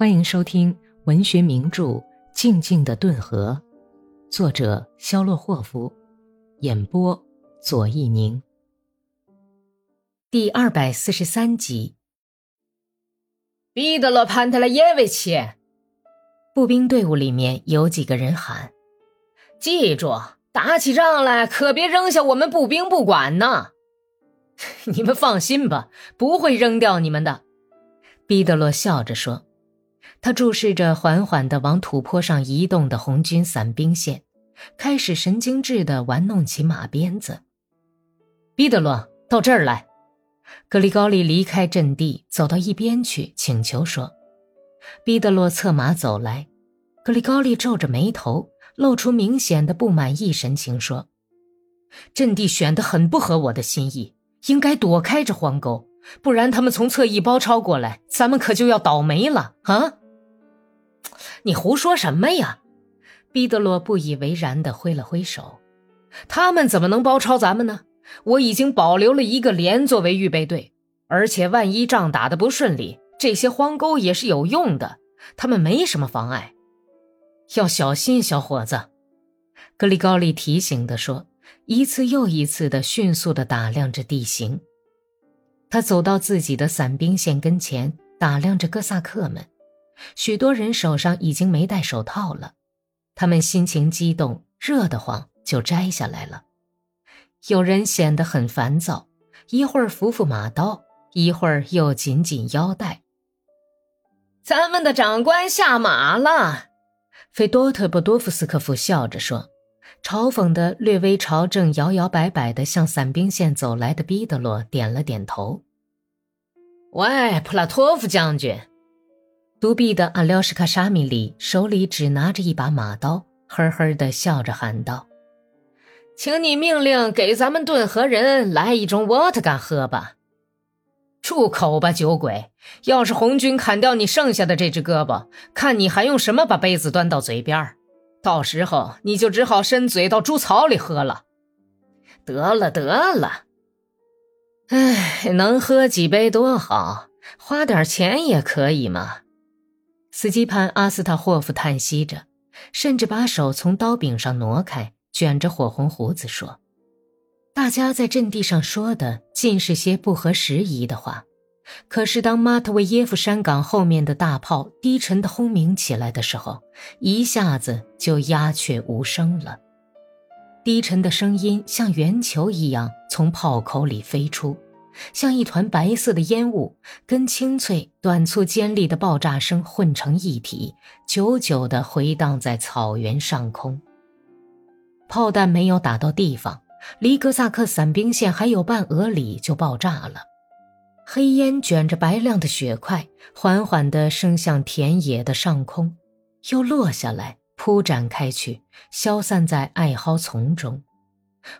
欢迎收听文学名著《静静的顿河》，作者肖洛霍夫，演播左一宁。第二百四十三集。彼得罗潘特拉耶维奇，步兵队伍里面有几个人喊：“记住，打起仗来可别扔下我们步兵不管呢！” 你们放心吧，不会扔掉你们的。”彼得罗笑着说。他注视着缓缓地往土坡上移动的红军伞兵线，开始神经质地玩弄起马鞭子。彼得罗，到这儿来。格里高利离开阵地，走到一边去，请求说：“彼得罗策马走来。”格里高利皱着眉头，露出明显的不满意神情，说：“阵地选得很不合我的心意，应该躲开这荒沟，不然他们从侧翼包抄过来，咱们可就要倒霉了啊！”你胡说什么呀？毕德罗不以为然地挥了挥手。他们怎么能包抄咱们呢？我已经保留了一个连作为预备队，而且万一仗打得不顺利，这些荒沟也是有用的，他们没什么妨碍。要小心，小伙子。格里高利提醒地说，一次又一次地迅速地打量着地形。他走到自己的伞兵线跟前，打量着哥萨克们。许多人手上已经没戴手套了，他们心情激动，热得慌，就摘下来了。有人显得很烦躁，一会儿扶扶马刀，一会儿又紧紧腰带。咱们的长官下马了，费多特波多夫斯科夫笑着说，嘲讽的略微朝正摇摇摆摆的向伞兵线走来的毕德罗点了点头。喂，普拉托夫将军。独臂的阿廖什卡沙米里手里只拿着一把马刀，呵呵的笑着喊道：“请你命令给咱们顿河人来一盅沃特干喝吧。”住口吧，酒鬼！要是红军砍掉你剩下的这只胳膊，看你还用什么把杯子端到嘴边到时候你就只好伸嘴到猪槽里喝了。得了，得了。哎，能喝几杯多好，花点钱也可以嘛。斯基潘阿斯塔霍夫叹息着，甚至把手从刀柄上挪开，卷着火红胡子说：“大家在阵地上说的尽是些不合时宜的话，可是当马特维耶夫山岗后面的大炮低沉的轰鸣起来的时候，一下子就鸦雀无声了。低沉的声音像圆球一样从炮口里飞出。”像一团白色的烟雾，跟清脆、短促、尖利的爆炸声混成一体，久久地回荡在草原上空。炮弹没有打到地方，离哥萨克伞兵线还有半俄里就爆炸了。黑烟卷着白亮的雪块，缓缓地升向田野的上空，又落下来，铺展开去，消散在艾蒿丛中。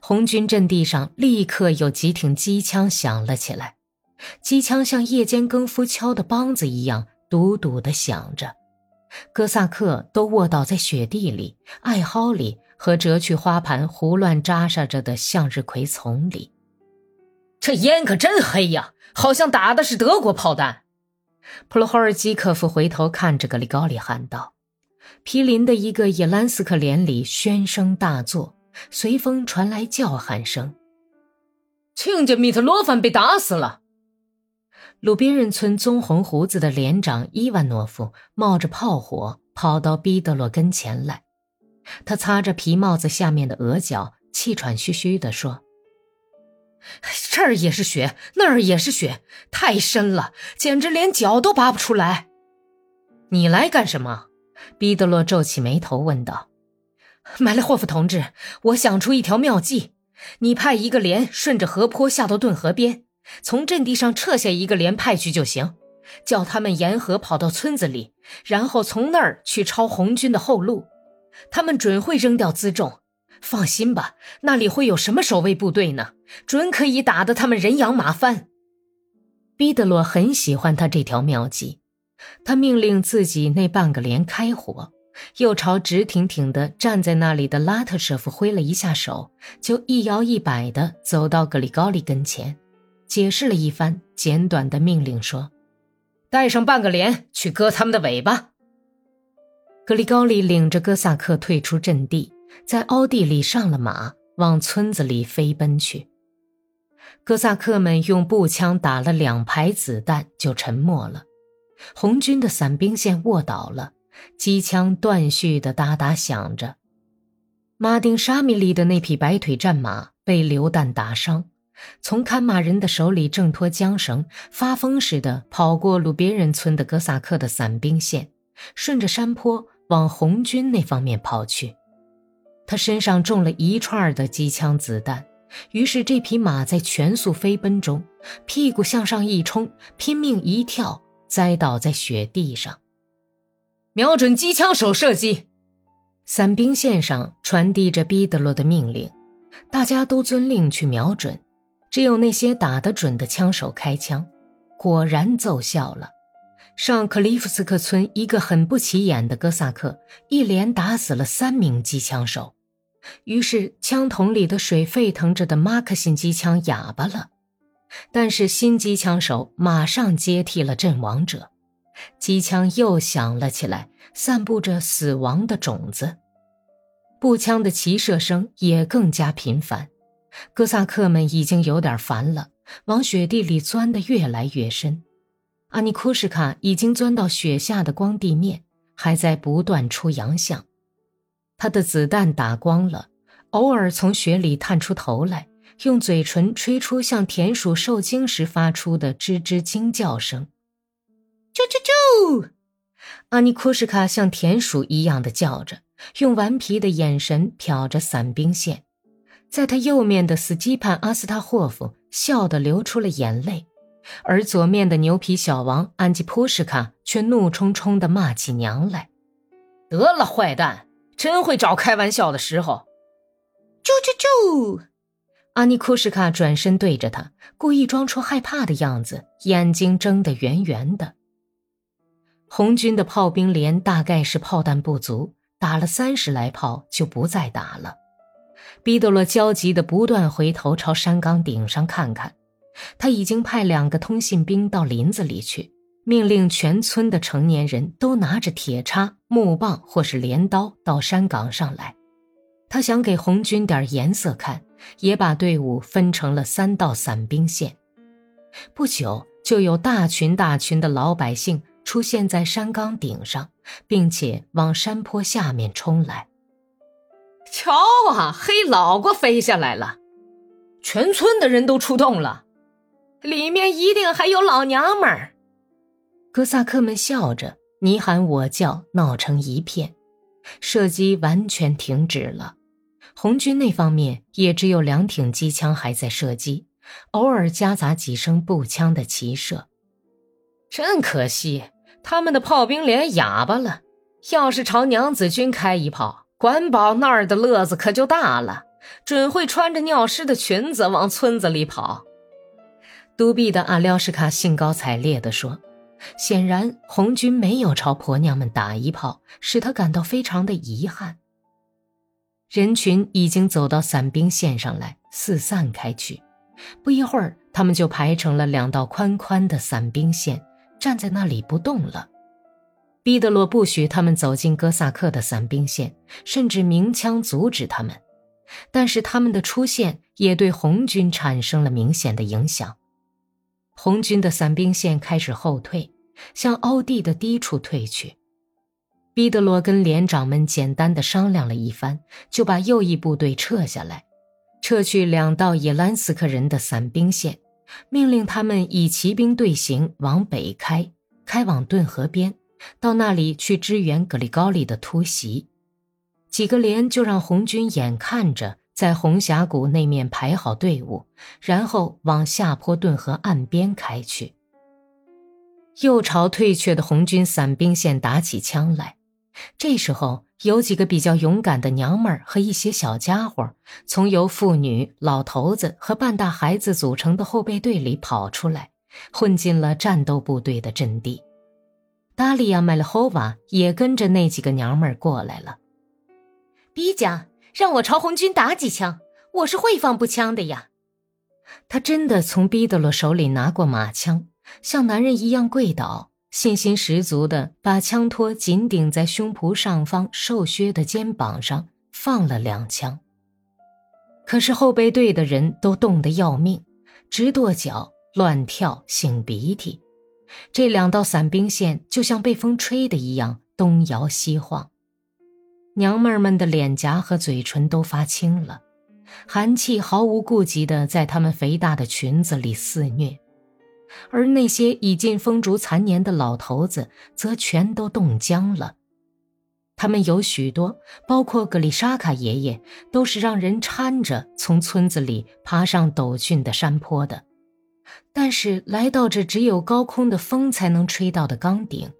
红军阵地上立刻有几挺机枪响了起来，机枪像夜间更夫敲的梆子一样，笃笃地响着。哥萨克都卧倒在雪地里、艾蒿里和折去花盘胡乱扎杀着的向日葵丛里。这烟可真黑呀，好像打的是德国炮弹。普罗霍尔基科夫回头看着格里高利喊道：“毗邻的一个伊兰斯克连里喧声大作。”随风传来叫喊声：“亲家米特罗凡被打死了！”鲁宾人村棕红胡子的连长伊万诺夫冒着炮火跑到毕德罗跟前来，他擦着皮帽子下面的额角，气喘吁吁地说：“这儿也是雪，那儿也是雪，太深了，简直连脚都拔不出来。”你来干什么？毕德罗皱起眉头问道。麦列霍夫同志，我想出一条妙计，你派一个连顺着河坡下到顿河边，从阵地上撤下一个连派去就行，叫他们沿河跑到村子里，然后从那儿去抄红军的后路。他们准会扔掉辎重，放心吧，那里会有什么守卫部队呢？准可以打得他们人仰马翻。毕德罗很喜欢他这条妙计，他命令自己那半个连开火。又朝直挺挺地站在那里的拉特舍夫挥了一下手，就一摇一摆地走到格里高利跟前，解释了一番，简短的命令说：“带上半个连去割他们的尾巴。格里高利领着哥萨克退出阵地，在凹地里上了马，往村子里飞奔去。哥萨克们用步枪打了两排子弹，就沉默了。红军的伞兵线卧倒了，机枪断续的哒哒响着。马丁沙米利的那匹白腿战马被榴弹打伤。从看马人的手里挣脱缰绳，发疯似的跑过鲁别人村的哥萨克的伞兵线，顺着山坡往红军那方面跑去。他身上中了一串的机枪子弹，于是这匹马在全速飞奔中，屁股向上一冲，拼命一跳，栽倒在雪地上。瞄准机枪手射击！伞兵线上传递着毕德罗的命令，大家都遵令去瞄准。只有那些打得准的枪手开枪，果然奏效了。上克利夫斯克村一个很不起眼的哥萨克一连打死了三名机枪手，于是枪筒里的水沸腾着的马克沁机枪哑巴了。但是新机枪手马上接替了阵亡者，机枪又响了起来，散布着死亡的种子。步枪的齐射声也更加频繁。哥萨克们已经有点烦了，往雪地里钻得越来越深。阿尼库什卡已经钻到雪下的光地面，还在不断出洋相。他的子弹打光了，偶尔从雪里探出头来，用嘴唇吹出像田鼠受惊时发出的吱吱惊叫声。啾啾啾！阿尼库什卡像田鼠一样的叫着，用顽皮的眼神瞟着伞兵线。在他右面的斯基潘·阿斯塔霍夫笑得流出了眼泪，而左面的牛皮小王安吉普什卡却怒冲冲地骂起娘来：“得了，坏蛋，真会找开玩笑的时候！”啾啾啾！阿尼库什卡转身对着他，故意装出害怕的样子，眼睛睁得圆圆的。红军的炮兵连大概是炮弹不足，打了三十来炮就不再打了。彼得罗焦急地不断回头朝山岗顶上看看，他已经派两个通信兵到林子里去，命令全村的成年人都拿着铁叉、木棒或是镰刀到山岗上来。他想给红军点颜色看，也把队伍分成了三道散兵线。不久，就有大群大群的老百姓出现在山岗顶上，并且往山坡下面冲来。瞧啊，黑老瓜飞下来了！全村的人都出动了，里面一定还有老娘们儿。哥萨克们笑着，你喊我叫，闹成一片。射击完全停止了，红军那方面也只有两挺机枪还在射击，偶尔夹杂几声步枪的齐射。真可惜，他们的炮兵连哑巴了。要是朝娘子军开一炮。管保那儿的乐子可就大了，准会穿着尿湿的裙子往村子里跑。独臂的阿廖什卡兴高采烈地说：“显然红军没有朝婆娘们打一炮，使他感到非常的遗憾。”人群已经走到伞兵线上来，四散开去。不一会儿，他们就排成了两道宽宽的伞兵线，站在那里不动了。彼得罗不许他们走进哥萨克的伞兵线，甚至鸣枪阻止他们。但是他们的出现也对红军产生了明显的影响。红军的伞兵线开始后退，向凹地的低处退去。彼得罗跟连长们简单的商量了一番，就把右翼部队撤下来，撤去两道野兰斯克人的伞兵线，命令他们以骑兵队形往北开，开往顿河边。到那里去支援格里高利的突袭，几个连就让红军眼看着在红峡谷那面排好队伍，然后往下坡顿河岸边开去。又朝退却的红军伞兵线打起枪来。这时候，有几个比较勇敢的娘们儿和一些小家伙，从由妇女、老头子和半大孩子组成的后备队里跑出来，混进了战斗部队的阵地。达利亚·麦勒霍瓦也跟着那几个娘们儿过来了。比加，让我朝红军打几枪，我是会放步枪的呀。他真的从毕德罗手里拿过马枪，像男人一样跪倒，信心十足的把枪托紧顶在胸脯上方瘦削的肩膀上，放了两枪。可是后备队的人都冻得要命，直跺脚、乱跳、擤鼻涕，这两道伞兵线就像被风吹的一样东摇西晃。娘们儿们的脸颊和嘴唇都发青了，寒气毫无顾忌地在她们肥大的裙子里肆虐。而那些已近风烛残年的老头子，则全都冻僵了。他们有许多，包括格里沙卡爷爷，都是让人搀着从村子里爬上陡峻的山坡的。但是来到这只有高空的风才能吹到的岗顶，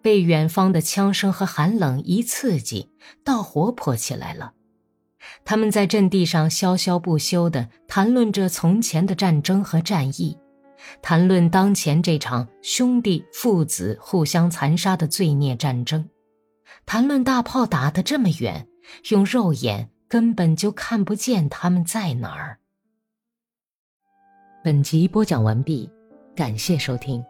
被远方的枪声和寒冷一刺激，倒活泼起来了。他们在阵地上潇潇不休地谈论着从前的战争和战役。谈论当前这场兄弟父子互相残杀的罪孽战争，谈论大炮打得这么远，用肉眼根本就看不见他们在哪儿。本集播讲完毕，感谢收听。